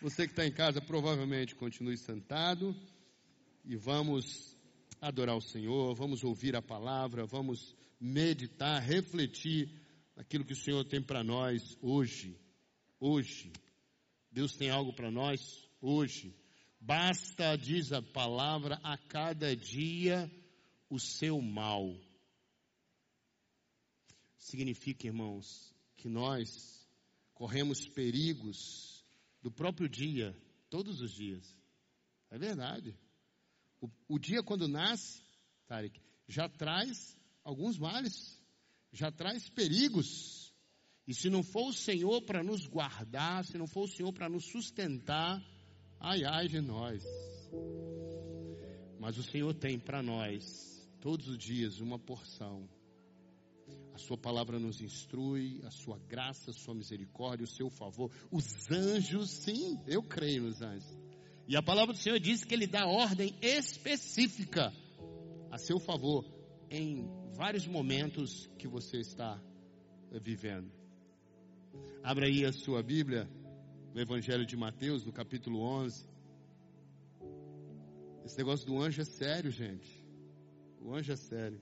Você que está em casa, provavelmente continue sentado e vamos adorar o Senhor, vamos ouvir a palavra, vamos meditar, refletir aquilo que o Senhor tem para nós hoje. Hoje. Deus tem algo para nós hoje. Basta, diz a palavra, a cada dia o seu mal. Significa, irmãos, que nós corremos perigos do próprio dia, todos os dias. É verdade. O, o dia quando nasce, Tarek, já traz alguns males, já traz perigos. E se não for o Senhor para nos guardar, se não for o Senhor para nos sustentar, ai ai de nós. Mas o Senhor tem para nós, todos os dias, uma porção. Sua palavra nos instrui, a Sua graça, a Sua misericórdia, o Seu favor. Os anjos, sim, eu creio nos anjos. E a palavra do Senhor diz que Ele dá ordem específica a seu favor em vários momentos que você está vivendo. Abra aí a sua Bíblia, no Evangelho de Mateus, no capítulo 11. Esse negócio do anjo é sério, gente. O anjo é sério.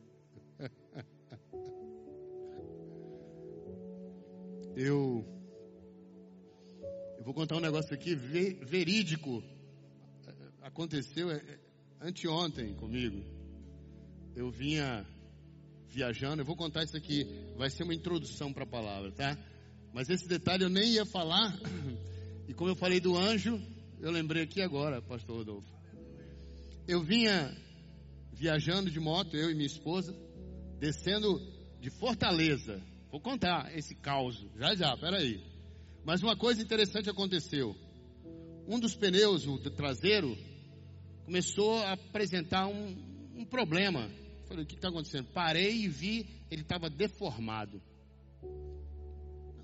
Eu, eu vou contar um negócio aqui verídico. Aconteceu é, é, anteontem comigo. Eu vinha viajando, eu vou contar isso aqui, vai ser uma introdução para a palavra, tá? Mas esse detalhe eu nem ia falar, e como eu falei do anjo, eu lembrei aqui agora, pastor Rodolfo. Eu vinha viajando de moto, eu e minha esposa, descendo de Fortaleza. Vou contar esse caos, já já, peraí. Mas uma coisa interessante aconteceu. Um dos pneus, o traseiro, começou a apresentar um, um problema. Falei, o que está acontecendo? Parei e vi, ele estava deformado.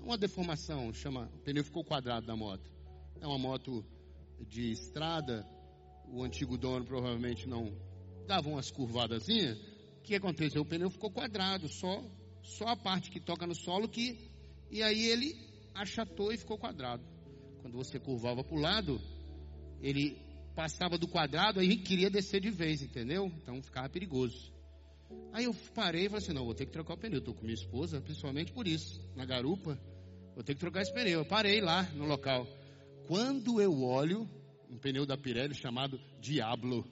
Uma deformação, chama, o pneu ficou quadrado da moto. É uma moto de estrada, o antigo dono provavelmente não dava umas curvadazinhas. O que aconteceu? O pneu ficou quadrado, só, só a parte que toca no solo que. E aí ele achatou e ficou quadrado. Quando você curvava para o lado, ele passava do quadrado, aí queria descer de vez, entendeu? Então ficava perigoso. Aí eu parei e falei assim, não, vou ter que trocar o pneu. Estou com minha esposa, principalmente por isso, na garupa. Vou ter que trocar esse pneu. Eu parei lá no local. Quando eu olho, um pneu da Pirelli chamado Diablo.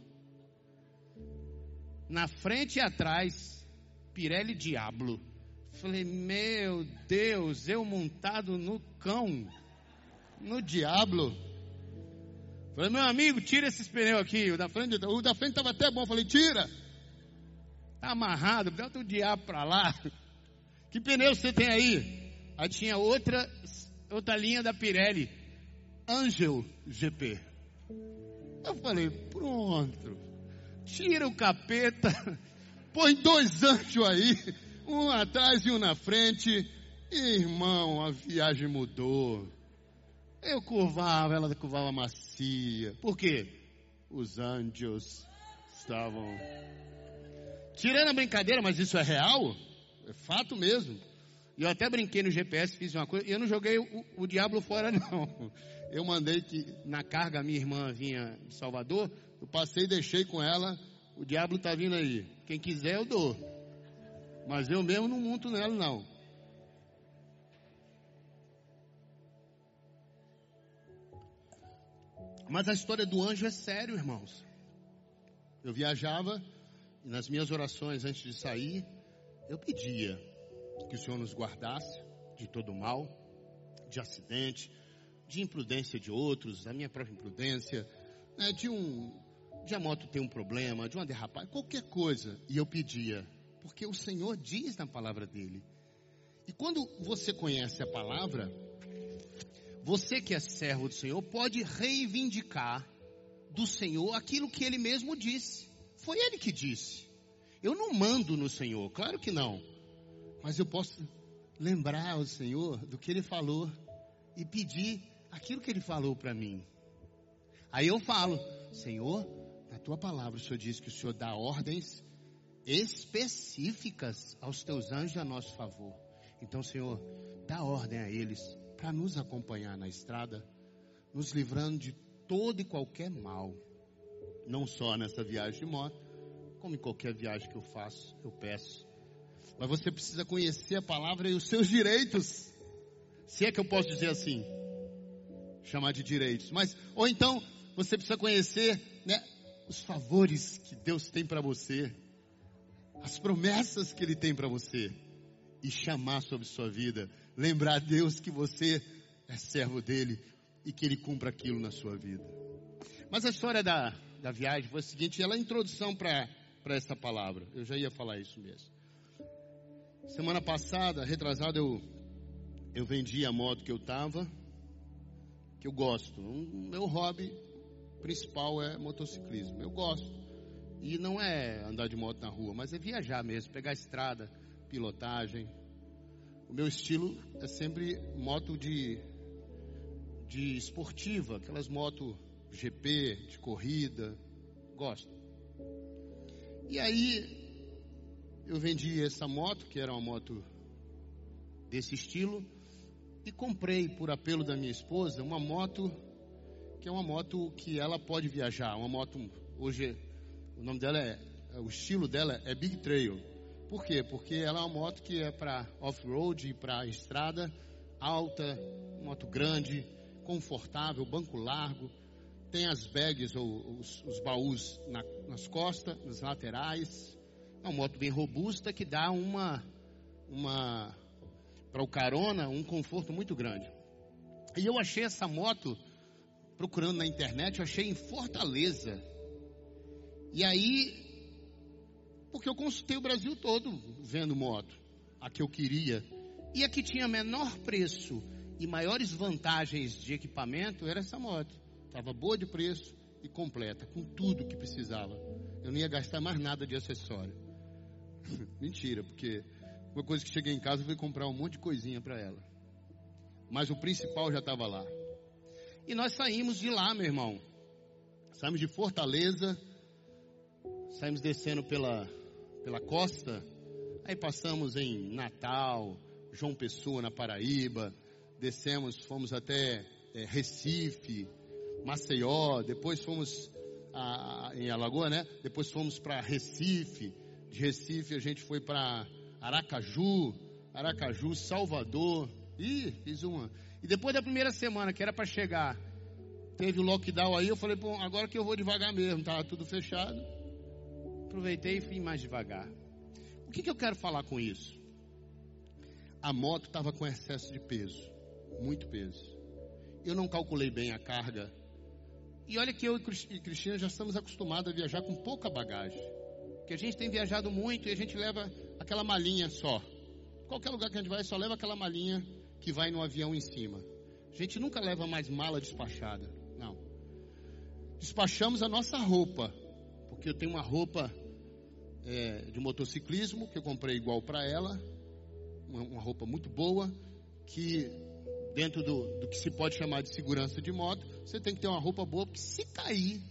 Na frente e atrás, Pirelli Diablo. Falei, meu Deus, eu montado no cão, no Diablo. Falei, meu amigo, tira esses pneus aqui. O da frente, o da frente estava até bom. Falei, tira. Tá amarrado, bota o diabo para lá. Que pneu você tem aí? Aí tinha outra, outra linha da Pirelli, Angel GP. Eu falei, pronto, tira o capeta, põe dois anjos aí, um atrás e um na frente. Irmão, a viagem mudou. Eu curvava, ela curvava macia. Por quê? Os anjos estavam. Tirando a brincadeira, mas isso é real? É fato mesmo. Eu até brinquei no GPS, fiz uma coisa. Eu não joguei o, o diabo fora, não. Eu mandei que na carga minha irmã vinha de Salvador. Eu passei e deixei com ela. O diabo está vindo aí. Quem quiser eu dou. Mas eu mesmo não monto nela, não. Mas a história do anjo é sério, irmãos. Eu viajava e nas minhas orações antes de sair, eu pedia que o Senhor nos guardasse de todo mal, de acidente, de imprudência de outros, da minha própria imprudência, né, de um de a moto ter um problema, de uma derrapada, qualquer coisa. E eu pedia, porque o Senhor diz na palavra dele. E quando você conhece a palavra, você que é servo do Senhor pode reivindicar do Senhor aquilo que ele mesmo disse. Foi ele que disse. Eu não mando no Senhor, claro que não. Mas eu posso lembrar ao Senhor do que Ele falou e pedir aquilo que Ele falou para mim. Aí eu falo, Senhor, na tua palavra o Senhor diz que o Senhor dá ordens específicas aos teus anjos a nosso favor. Então, Senhor, dá ordem a eles para nos acompanhar na estrada, nos livrando de todo e qualquer mal. Não só nessa viagem de moto, como em qualquer viagem que eu faço, eu peço. Mas você precisa conhecer a palavra e os seus direitos. Se é que eu posso dizer assim, chamar de direitos. Mas, ou então, você precisa conhecer né, os favores que Deus tem para você, as promessas que Ele tem para você, e chamar sobre sua vida. Lembrar a Deus que você é servo dele e que Ele cumpra aquilo na sua vida. Mas a história da, da viagem foi a seguinte: ela é a introdução para essa palavra. Eu já ia falar isso mesmo. Semana passada, retrasada, eu, eu vendi a moto que eu estava, que eu gosto. O meu hobby principal é motociclismo. Eu gosto. E não é andar de moto na rua, mas é viajar mesmo, pegar estrada, pilotagem. O meu estilo é sempre moto de, de esportiva, aquelas motos GP, de corrida. Gosto. E aí, eu vendi essa moto, que era uma moto desse estilo, e comprei, por apelo da minha esposa, uma moto que é uma moto que ela pode viajar. Uma moto, hoje, o nome dela é, o estilo dela é Big Trail. Por quê? Porque ela é uma moto que é para off-road e para estrada alta, moto grande, confortável, banco largo, tem as bags ou os, os baús na, nas costas, nas laterais. É uma moto bem robusta que dá uma, uma para o carona um conforto muito grande. E eu achei essa moto procurando na internet, eu achei em Fortaleza. E aí, porque eu consultei o Brasil todo vendo moto, a que eu queria. E a que tinha menor preço e maiores vantagens de equipamento era essa moto. Estava boa de preço e completa, com tudo que precisava. Eu não ia gastar mais nada de acessório. Mentira, porque uma coisa que cheguei em casa foi comprar um monte de coisinha para ela. Mas o principal já estava lá. E nós saímos de lá, meu irmão. Saímos de Fortaleza, saímos descendo pela, pela costa, aí passamos em Natal, João Pessoa, na Paraíba, descemos, fomos até é, Recife, Maceió, depois fomos a, em Alagoa, né? Depois fomos para Recife, de Recife a gente foi para Aracaju, Aracaju, Salvador. Ih, fiz uma. E depois da primeira semana, que era para chegar, teve o lockdown aí, eu falei, pô, agora que eu vou devagar mesmo, tava tudo fechado. Aproveitei e fui mais devagar. O que, que eu quero falar com isso? A moto estava com excesso de peso, muito peso. Eu não calculei bem a carga. E olha que eu e Cristina já estamos acostumados a viajar com pouca bagagem. Que a gente tem viajado muito e a gente leva aquela malinha só. Qualquer lugar que a gente vai, só leva aquela malinha que vai no avião em cima. A gente nunca leva mais mala despachada. Não. Despachamos a nossa roupa. Porque eu tenho uma roupa é, de motociclismo que eu comprei igual para ela. Uma, uma, roupa muito boa. Que dentro do, do que se pode chamar de segurança de moto, você tem que ter uma roupa boa. Porque se cair,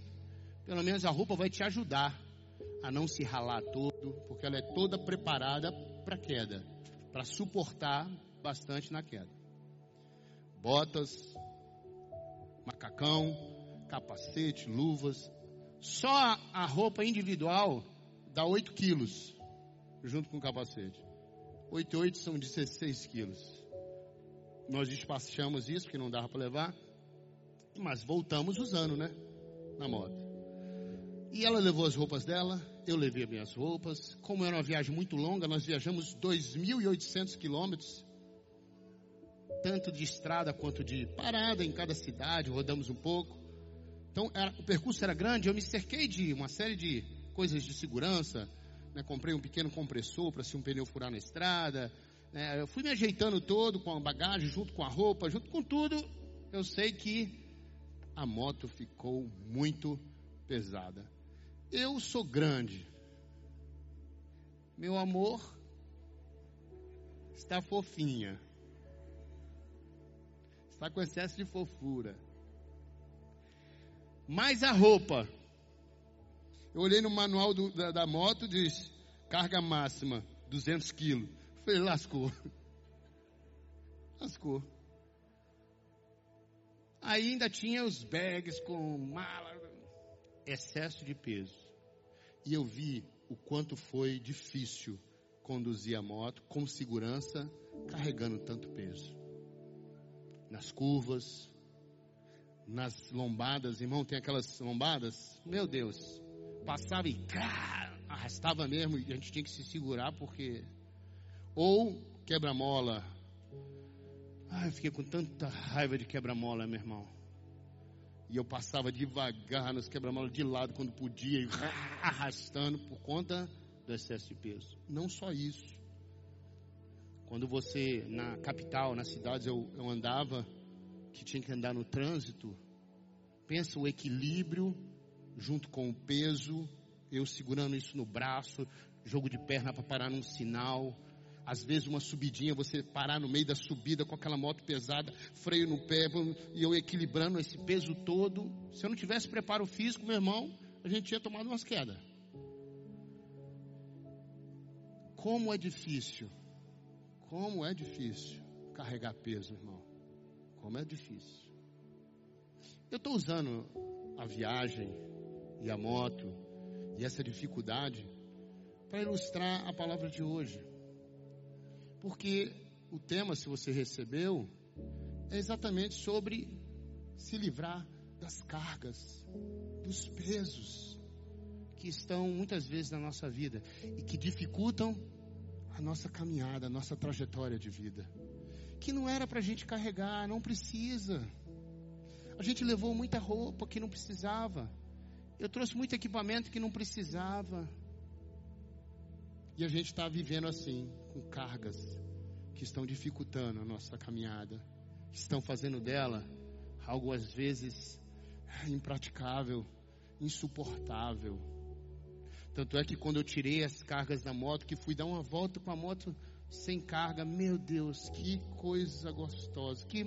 pelo menos a roupa vai te ajudar a não se ralar todo, porque ela é toda preparada para queda, para suportar bastante na queda. Botas, macacão, capacete, luvas. Só a roupa individual dá 8 quilos, junto com o capacete. 8 e 8 são 16 quilos. Nós despachamos isso, porque não dava para levar. Mas voltamos usando, né? Na moto. E ela levou as roupas dela, eu levei minhas roupas. Como era uma viagem muito longa, nós viajamos 2.800 quilômetros, tanto de estrada quanto de parada em cada cidade, rodamos um pouco. Então, era, o percurso era grande, eu me cerquei de uma série de coisas de segurança. Né, comprei um pequeno compressor para se um pneu furar na estrada. Né, eu fui me ajeitando todo com a bagagem, junto com a roupa, junto com tudo. Eu sei que a moto ficou muito pesada. Eu sou grande. Meu amor está fofinha. Está com excesso de fofura. Mas a roupa. Eu olhei no manual do, da, da, moto, diz carga máxima 200 quilos. Falei, lascou. Lascou. Ainda tinha os bags com mala, excesso de peso. E eu vi o quanto foi difícil conduzir a moto com segurança, carregando tanto peso. Nas curvas, nas lombadas, irmão, tem aquelas lombadas, meu Deus, passava e arrastava mesmo e a gente tinha que se segurar porque ou quebra-mola. Ah, eu fiquei com tanta raiva de quebra-mola, meu irmão. E eu passava devagar nos quebra-mola de lado quando podia, e arrastando por conta do excesso de peso. Não só isso. Quando você, na capital, nas cidades, eu, eu andava, que tinha que andar no trânsito, pensa o equilíbrio junto com o peso, eu segurando isso no braço, jogo de perna para parar num sinal, às vezes uma subidinha, você parar no meio da subida com aquela moto pesada, freio no pé, e eu equilibrando esse peso todo. Se eu não tivesse preparo físico, meu irmão, a gente tinha tomado umas quedas. Como é difícil, como é difícil carregar peso, irmão. Como é difícil. Eu estou usando a viagem e a moto e essa dificuldade para ilustrar a palavra de hoje. Porque o tema, se você recebeu, é exatamente sobre se livrar das cargas, dos pesos que estão muitas vezes na nossa vida e que dificultam a nossa caminhada, a nossa trajetória de vida. Que não era para a gente carregar, não precisa. A gente levou muita roupa que não precisava. Eu trouxe muito equipamento que não precisava. E a gente está vivendo assim, com cargas que estão dificultando a nossa caminhada, que estão fazendo dela algo às vezes impraticável, insuportável. Tanto é que quando eu tirei as cargas da moto, que fui dar uma volta com a moto sem carga, meu Deus, que coisa gostosa, que,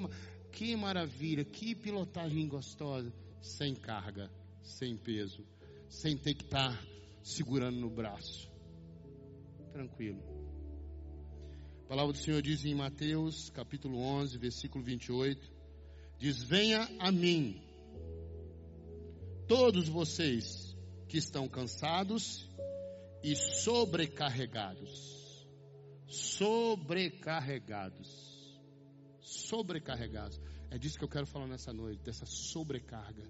que maravilha, que pilotagem gostosa, sem carga, sem peso, sem ter que estar tá segurando no braço tranquilo. A palavra do Senhor diz em Mateus, capítulo 11, versículo 28, diz: "Venha a mim, todos vocês que estão cansados e sobrecarregados." Sobrecarregados. Sobrecarregados. É disso que eu quero falar nessa noite, dessa sobrecarga.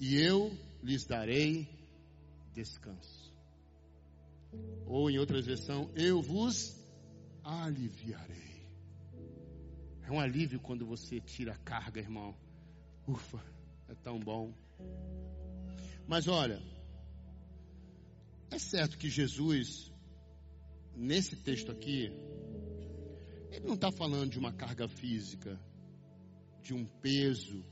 E eu lhes darei descanso. Ou em outra versão, eu vos aliviarei. É um alívio quando você tira a carga, irmão. Ufa, é tão bom. Mas olha, é certo que Jesus, nesse texto aqui, ele não está falando de uma carga física, de um peso.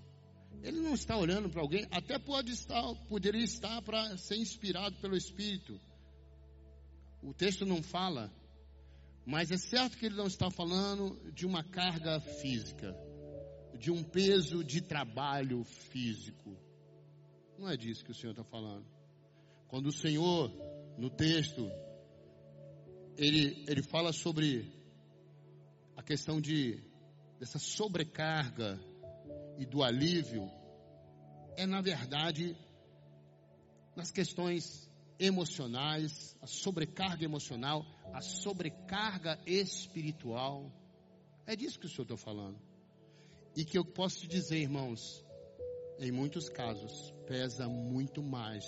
Ele não está olhando para alguém, até pode estar, poderia estar para ser inspirado pelo Espírito. O texto não fala, mas é certo que ele não está falando de uma carga física, de um peso de trabalho físico. Não é disso que o Senhor está falando. Quando o Senhor, no texto, ele, ele fala sobre a questão de dessa sobrecarga e do alívio, é na verdade nas questões emocionais, a sobrecarga emocional, a sobrecarga espiritual. É disso que o Senhor está falando. E que eu posso te dizer, irmãos, em muitos casos, pesa muito mais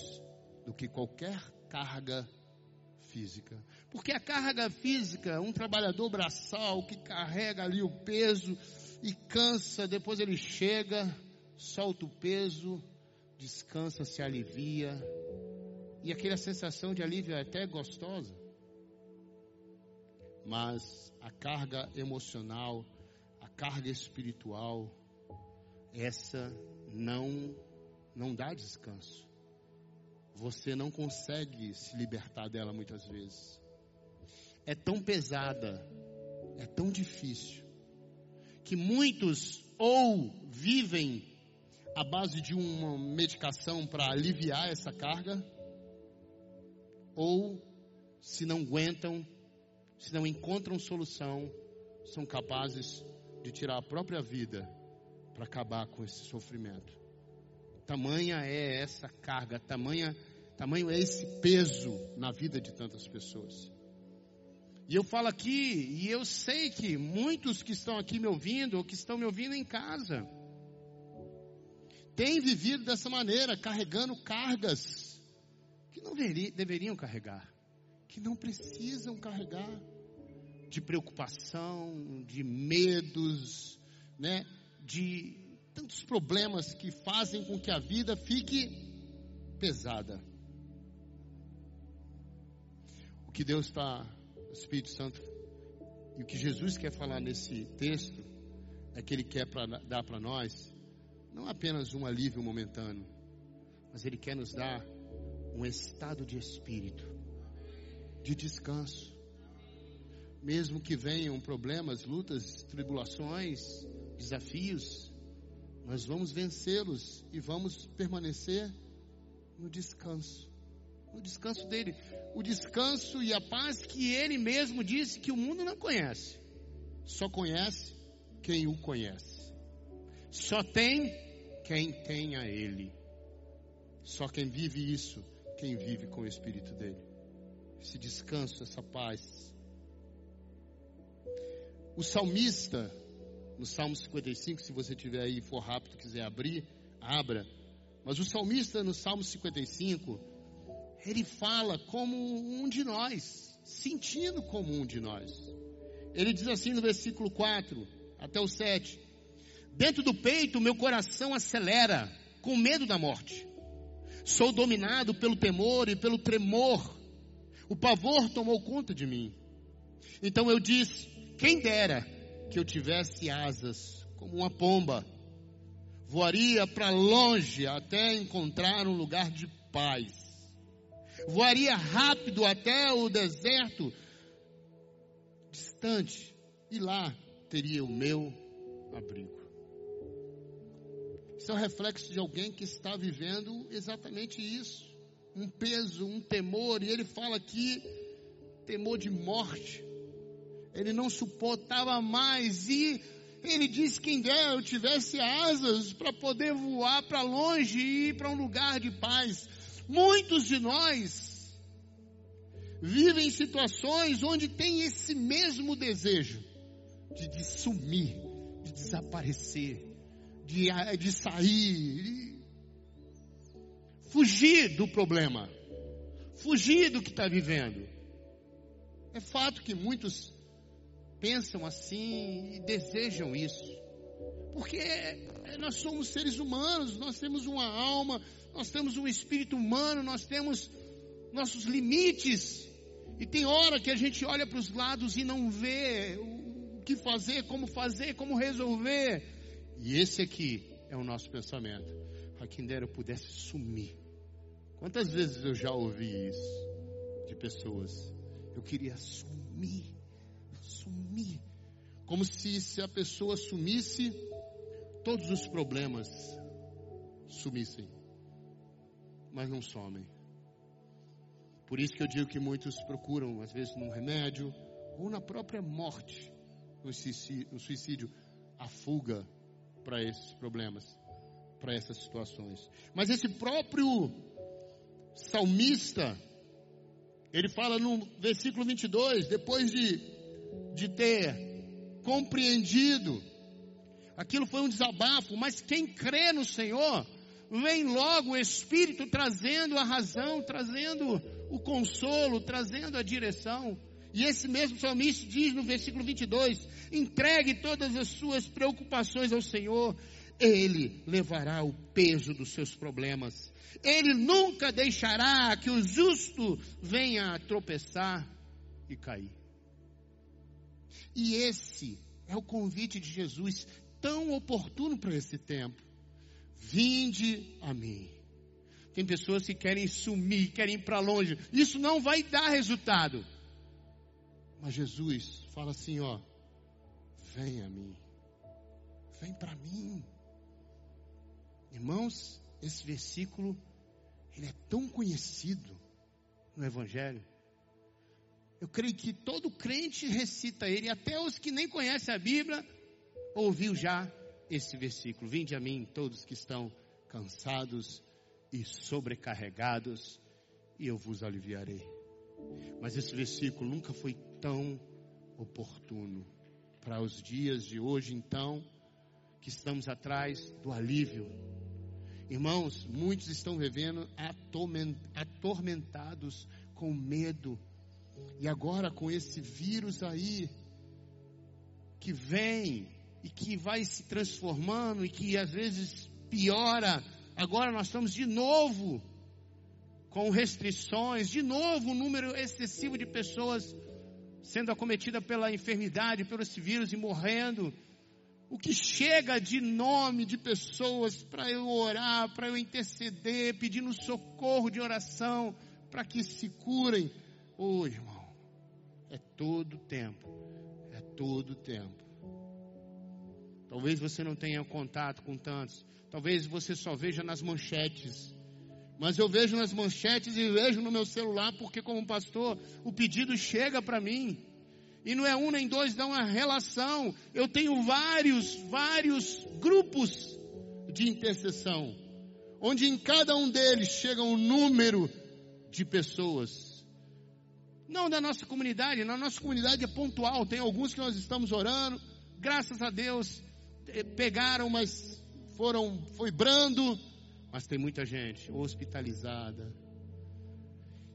do que qualquer carga física. Porque a carga física, um trabalhador braçal que carrega ali o peso e cansa, depois ele chega, solta o peso, descansa, se alivia, e aquela sensação de alívio é até gostosa. Mas a carga emocional, a carga espiritual, essa não não dá descanso. Você não consegue se libertar dela muitas vezes. É tão pesada, é tão difícil, que muitos ou vivem à base de uma medicação para aliviar essa carga, ou se não aguentam, se não encontram solução, são capazes de tirar a própria vida para acabar com esse sofrimento. Tamanha é essa carga, tamanha, tamanho é esse peso na vida de tantas pessoas. E eu falo aqui, e eu sei que muitos que estão aqui me ouvindo, ou que estão me ouvindo em casa, têm vivido dessa maneira, carregando cargas que não deveriam carregar, que não precisam carregar, de preocupação, de medos, né, de tantos problemas que fazem com que a vida fique pesada. O que Deus está, o Espírito Santo, e o que Jesus quer falar nesse texto, é que Ele quer pra, dar para nós, não apenas um alívio momentâneo, mas Ele quer nos dar um estado de espírito, de descanso. Mesmo que venham problemas, lutas, tribulações, desafios, nós vamos vencê-los e vamos permanecer no descanso. No descanso dele. O descanso e a paz que ele mesmo disse que o mundo não conhece. Só conhece quem o conhece. Só tem quem tem a ele. Só quem vive isso, quem vive com o Espírito dele. Esse descanso, essa paz. O salmista no Salmo 55, se você tiver aí for rápido, quiser abrir, abra. Mas o salmista no Salmo 55, ele fala como um de nós, sentindo como um de nós. Ele diz assim no versículo 4 até o 7: Dentro do peito meu coração acelera, com medo da morte. Sou dominado pelo temor e pelo tremor. O pavor tomou conta de mim. Então eu disse: Quem dera que eu tivesse asas como uma pomba, voaria para longe até encontrar um lugar de paz, voaria rápido até o deserto distante e lá teria o meu abrigo. Isso é um reflexo de alguém que está vivendo exatamente isso. Um peso, um temor, e ele fala aqui: temor de morte, ele não suportava mais e ele disse: Quem der eu tivesse asas para poder voar para longe e ir para um lugar de paz. Muitos de nós vivem situações onde tem esse mesmo desejo de, de sumir, de desaparecer, de, de sair, de fugir do problema, fugir do que está vivendo. É fato que muitos pensam assim e desejam isso. Porque nós somos seres humanos, nós temos uma alma, nós temos um espírito humano, nós temos nossos limites. E tem hora que a gente olha para os lados e não vê o que fazer, como fazer, como resolver. E esse aqui é o nosso pensamento. A quem dera eu pudesse sumir. Quantas vezes eu já ouvi isso de pessoas? Eu queria sumir sumir. Como se, se a pessoa sumisse, todos os problemas sumissem. Mas não somem. Por isso que eu digo que muitos procuram, às vezes, num remédio ou na própria morte, no suicídio, a fuga para esses problemas, para essas situações. Mas esse próprio salmista, ele fala no versículo 22, depois de de ter compreendido. Aquilo foi um desabafo, mas quem crê no Senhor, vem logo o Espírito trazendo a razão, trazendo o consolo, trazendo a direção. E esse mesmo salmista diz no versículo 22: entregue todas as suas preocupações ao Senhor, Ele levará o peso dos seus problemas. Ele nunca deixará que o justo venha a tropeçar e cair. E esse é o convite de Jesus, tão oportuno para esse tempo. Vinde a mim. Tem pessoas que querem sumir, querem ir para longe. Isso não vai dar resultado. Mas Jesus fala assim, ó, vem a mim. Vem para mim. Irmãos, esse versículo ele é tão conhecido no evangelho eu creio que todo crente recita ele, até os que nem conhecem a Bíblia, ouviu já esse versículo: Vinde a mim todos que estão cansados e sobrecarregados, e eu vos aliviarei. Mas esse versículo nunca foi tão oportuno para os dias de hoje, então, que estamos atrás do alívio. Irmãos, muitos estão vivendo atormentados com medo. E agora com esse vírus aí que vem e que vai se transformando e que às vezes piora, agora nós estamos de novo com restrições, de novo um número excessivo de pessoas sendo acometida pela enfermidade, pelo esse vírus e morrendo. O que chega de nome de pessoas para eu orar, para eu interceder, pedindo socorro de oração, para que se curem. Oh, irmão, é todo tempo, é todo tempo. Talvez você não tenha contato com tantos, talvez você só veja nas manchetes. Mas eu vejo nas manchetes e vejo no meu celular, porque como pastor, o pedido chega para mim. E não é um nem dois, dá uma relação. Eu tenho vários, vários grupos de intercessão, onde em cada um deles chega um número de pessoas. Não da nossa comunidade, na nossa comunidade é pontual, tem alguns que nós estamos orando, graças a Deus, pegaram, mas foram, foi brando, mas tem muita gente hospitalizada.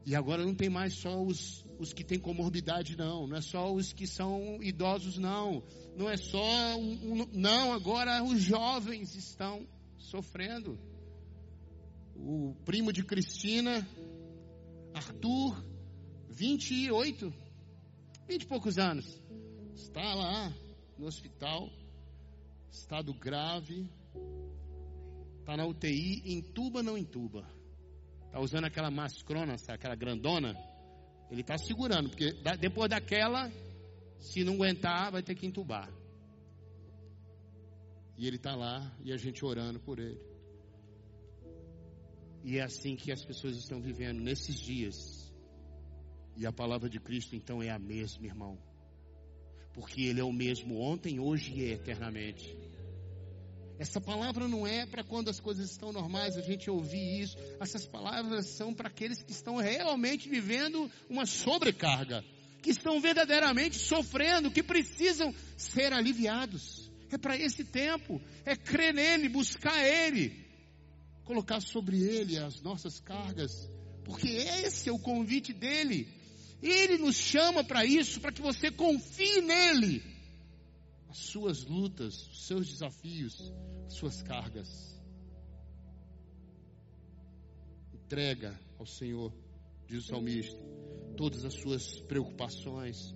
E agora não tem mais só os, os que têm comorbidade, não. Não é só os que são idosos, não. Não é só. Um, um, não, agora os jovens estão sofrendo. O primo de Cristina, Arthur, 28, 20 e poucos anos, está lá no hospital, estado grave, Está na UTI, entuba não entuba. Está usando aquela mascrona, aquela grandona. Ele está segurando, porque depois daquela, se não aguentar, vai ter que entubar. E ele está lá e a gente orando por ele. E é assim que as pessoas estão vivendo nesses dias. E a palavra de Cristo então é a mesma, irmão. Porque Ele é o mesmo ontem, hoje e eternamente. Essa palavra não é para quando as coisas estão normais a gente ouvir isso. Essas palavras são para aqueles que estão realmente vivendo uma sobrecarga, que estão verdadeiramente sofrendo, que precisam ser aliviados. É para esse tempo, é crer nele, buscar ele, colocar sobre ele as nossas cargas, porque esse é o convite dele. Ele nos chama para isso, para que você confie nele as suas lutas, os seus desafios, as suas cargas. Entrega ao Senhor, diz o salmista, todas as suas preocupações.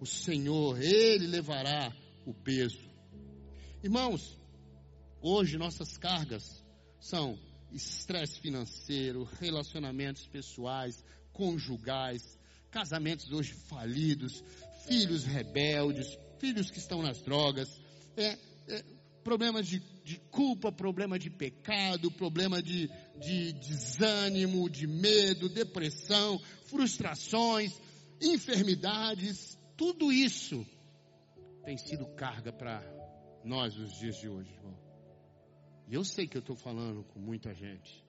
O Senhor, Ele levará o peso. Irmãos, hoje nossas cargas são estresse financeiro, relacionamentos pessoais, conjugais, casamentos hoje falidos, filhos rebeldes, filhos que estão nas drogas, é, é problemas de, de, culpa, problema de pecado, problema de, de desânimo, de medo, depressão, frustrações, enfermidades, tudo isso tem sido carga para nós nos dias de hoje, irmão. E eu sei que eu estou falando com muita gente.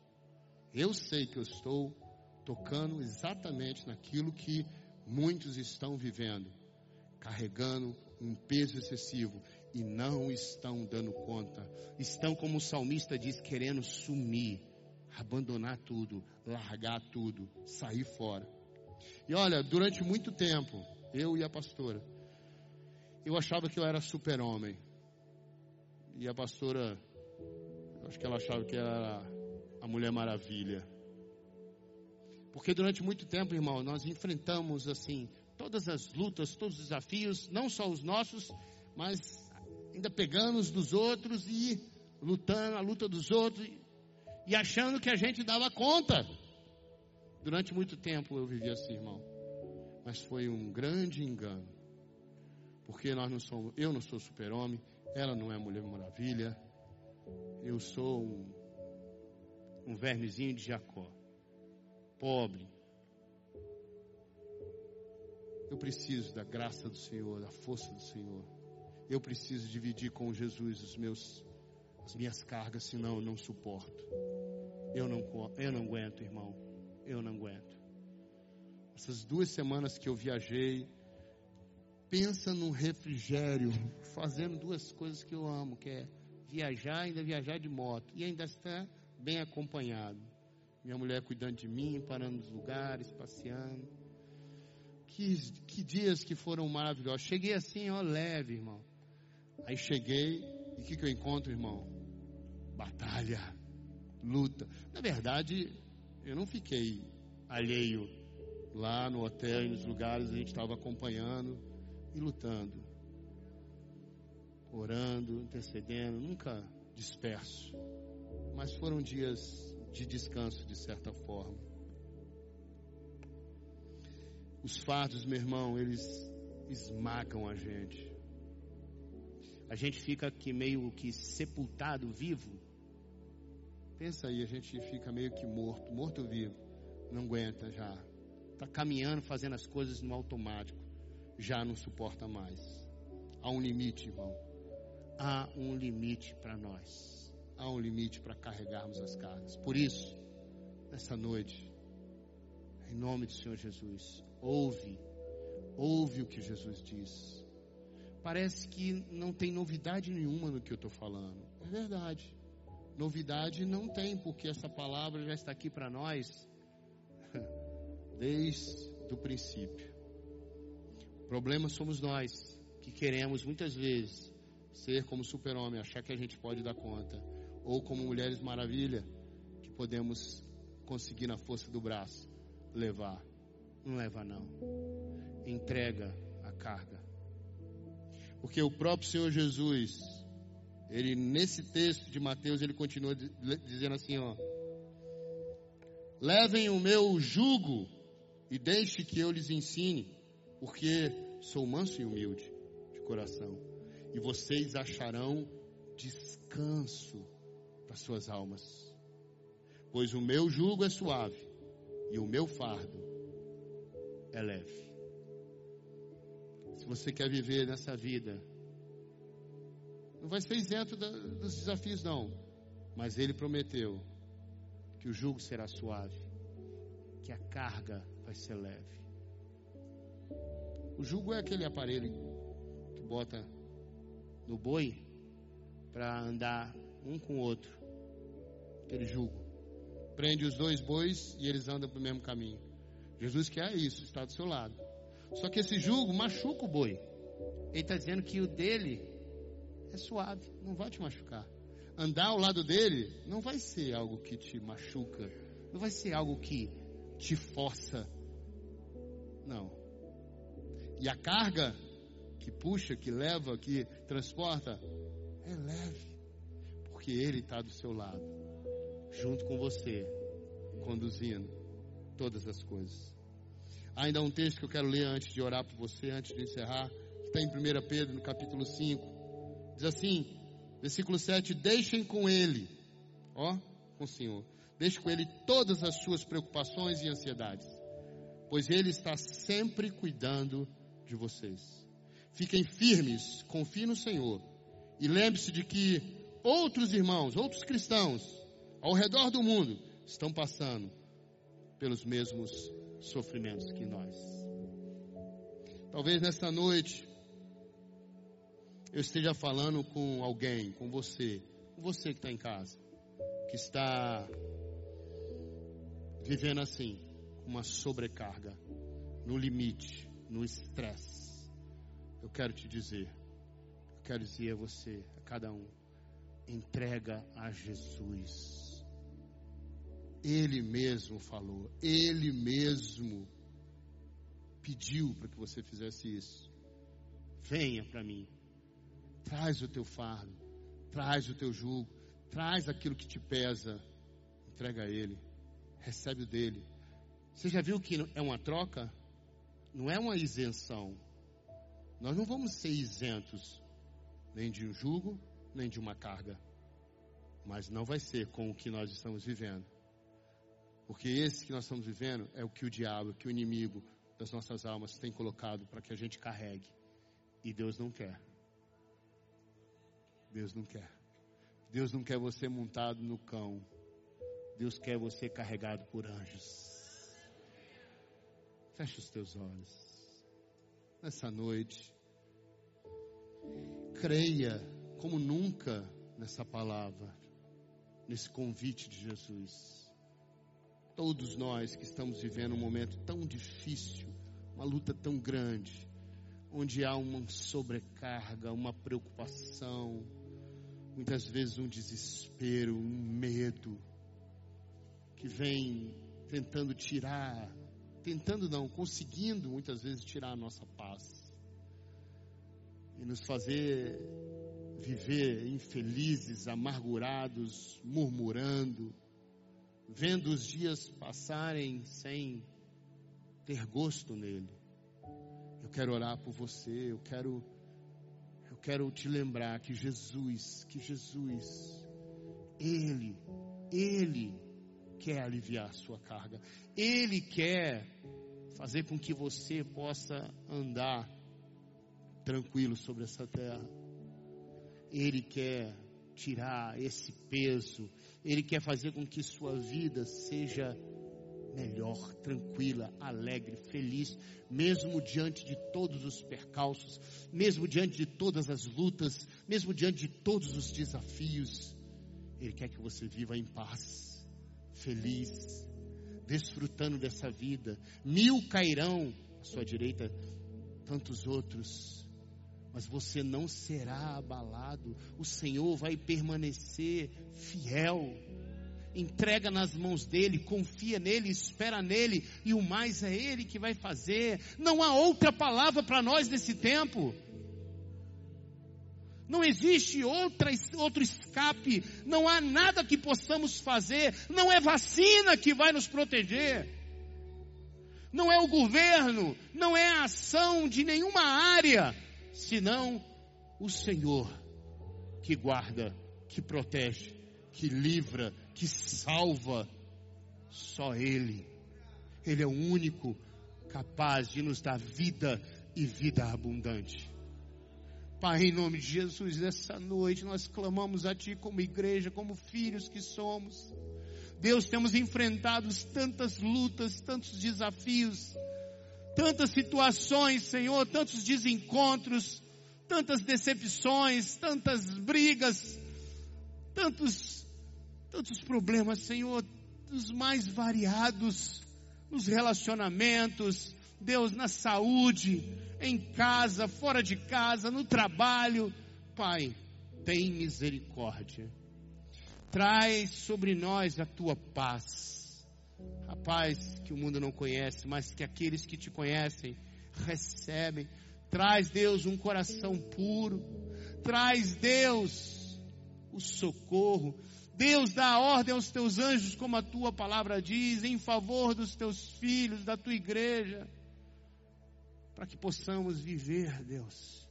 Eu sei que eu estou tocando exatamente naquilo que muitos estão vivendo, carregando um peso excessivo e não estão dando conta. Estão, como o salmista diz, querendo sumir, abandonar tudo, largar tudo, sair fora. E olha, durante muito tempo, eu e a pastora, eu achava que eu era super-homem. E a pastora, acho que ela achava que era a Mulher Maravilha. Porque durante muito tempo, irmão, nós enfrentamos assim todas as lutas, todos os desafios, não só os nossos, mas ainda pegando os dos outros e lutando a luta dos outros e achando que a gente dava conta. Durante muito tempo eu vivi assim, irmão. Mas foi um grande engano. Porque nós não somos, eu não sou super-homem, ela não é mulher maravilha. Eu sou um, um vermezinho de Jacó. Pobre, eu preciso da graça do Senhor, da força do Senhor. Eu preciso dividir com Jesus os meus as minhas cargas, senão eu não suporto. Eu não, eu não aguento, irmão. Eu não aguento. Essas duas semanas que eu viajei, pensa num refrigério, fazendo duas coisas que eu amo, que é viajar, ainda viajar de moto e ainda estar bem acompanhado. Minha mulher cuidando de mim, parando nos lugares, passeando. Que, que dias que foram maravilhosos. Cheguei assim, ó, leve, irmão. Aí cheguei, e o que, que eu encontro, irmão? Batalha, luta. Na verdade, eu não fiquei alheio lá no hotel e nos lugares, a gente estava acompanhando e lutando, orando, intercedendo, nunca disperso. Mas foram dias de descanso, de certa forma. Os fardos, meu irmão, eles esmagam a gente. A gente fica aqui meio que sepultado vivo. Pensa aí, a gente fica meio que morto, morto vivo. Não aguenta já. Está caminhando, fazendo as coisas no automático. Já não suporta mais. Há um limite, irmão. Há um limite para nós. Há um limite para carregarmos as cargas. Por isso, nessa noite, em nome do Senhor Jesus, ouve, ouve o que Jesus diz parece que não tem novidade nenhuma no que eu estou falando. É verdade. Novidade não tem, porque essa palavra já está aqui para nós desde o princípio. O problema somos nós, que queremos muitas vezes ser como super-homem, achar que a gente pode dar conta, ou como mulheres maravilha, que podemos conseguir na força do braço levar. Não leva não. Entrega a carga. Porque o próprio Senhor Jesus, ele nesse texto de Mateus, ele continua dizendo assim, ó: Levem o meu jugo e deixe que eu lhes ensine, porque sou manso e humilde de coração, e vocês acharão descanso para suas almas. Pois o meu jugo é suave e o meu fardo é leve você quer viver nessa vida, não vai ser isento dos desafios, não. Mas ele prometeu que o jugo será suave, que a carga vai ser leve. O jugo é aquele aparelho que bota no boi para andar um com o outro. Aquele jugo. Prende os dois bois e eles andam para o mesmo caminho. Jesus quer isso, está do seu lado. Só que esse jugo machuca o boi. Ele está dizendo que o dele é suave, não vai te machucar. Andar ao lado dele não vai ser algo que te machuca, não vai ser algo que te força. Não. E a carga que puxa, que leva, que transporta, é leve, ele está do seu lado, junto com você, conduzindo todas as coisas. Ainda há um texto que eu quero ler antes de orar por você, antes de encerrar, que está em 1 Pedro, no capítulo 5. Diz assim, versículo 7: Deixem com ele, ó, com o Senhor, deixe com ele todas as suas preocupações e ansiedades, pois ele está sempre cuidando de vocês. Fiquem firmes, confiem no Senhor, e lembre-se de que outros irmãos, outros cristãos, ao redor do mundo, estão passando pelos mesmos sofrimentos que nós. Talvez nesta noite eu esteja falando com alguém, com você, com você que está em casa, que está vivendo assim, uma sobrecarga, no limite, no estresse. Eu quero te dizer, eu quero dizer a você, a cada um, entrega a Jesus ele mesmo falou, Ele mesmo pediu para que você fizesse isso. Venha para mim, traz o teu fardo, traz o teu jugo, traz aquilo que te pesa, entrega a Ele, recebe o dele. Você já viu que é uma troca? Não é uma isenção. Nós não vamos ser isentos nem de um jugo, nem de uma carga. Mas não vai ser com o que nós estamos vivendo. Porque esse que nós estamos vivendo é o que o diabo, que o inimigo das nossas almas tem colocado para que a gente carregue. E Deus não quer. Deus não quer. Deus não quer você montado no cão. Deus quer você carregado por anjos. Feche os teus olhos. Nessa noite, creia como nunca nessa palavra, nesse convite de Jesus. Todos nós que estamos vivendo um momento tão difícil, uma luta tão grande, onde há uma sobrecarga, uma preocupação, muitas vezes um desespero, um medo, que vem tentando tirar, tentando não, conseguindo muitas vezes tirar a nossa paz e nos fazer viver infelizes, amargurados, murmurando, vendo os dias passarem sem ter gosto nele. Eu quero orar por você, eu quero eu quero te lembrar que Jesus, que Jesus ele ele quer aliviar sua carga. Ele quer fazer com que você possa andar tranquilo sobre essa terra. Ele quer tirar esse peso. Ele quer fazer com que sua vida seja melhor, tranquila, alegre, feliz, mesmo diante de todos os percalços, mesmo diante de todas as lutas, mesmo diante de todos os desafios. Ele quer que você viva em paz, feliz, desfrutando dessa vida. Mil cairão à sua direita, tantos outros mas você não será abalado. O Senhor vai permanecer fiel. Entrega nas mãos dele, confia nele, espera nele, e o mais é ele que vai fazer. Não há outra palavra para nós nesse tempo. Não existe outra, outro escape, não há nada que possamos fazer, não é vacina que vai nos proteger, não é o governo, não é a ação de nenhuma área, senão o Senhor que guarda, que protege, que livra, que salva. Só Ele. Ele é o único capaz de nos dar vida e vida abundante. Pai, em nome de Jesus, nessa noite nós clamamos a Ti como igreja, como filhos que somos. Deus, temos enfrentado tantas lutas, tantos desafios, tantas situações, Senhor, tantos desencontros, tantas decepções, tantas brigas, tantos, tantos problemas, Senhor, dos mais variados, nos relacionamentos, Deus, na saúde, em casa, fora de casa, no trabalho. Pai, tem misericórdia. Traz sobre nós a tua paz a paz que o mundo não conhece, mas que aqueles que te conhecem recebem. Traz, Deus, um coração puro. Traz, Deus, o socorro. Deus, dá ordem aos teus anjos, como a tua palavra diz, em favor dos teus filhos, da tua igreja, para que possamos viver, Deus,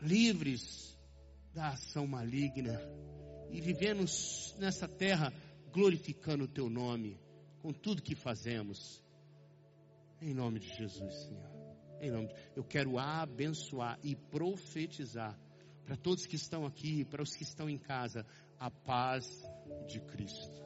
livres da ação maligna e vivemos nessa terra glorificando o teu nome com tudo que fazemos. Em nome de Jesus, Senhor. Em nome de... Eu quero abençoar e profetizar para todos que estão aqui, para os que estão em casa, a paz de Cristo.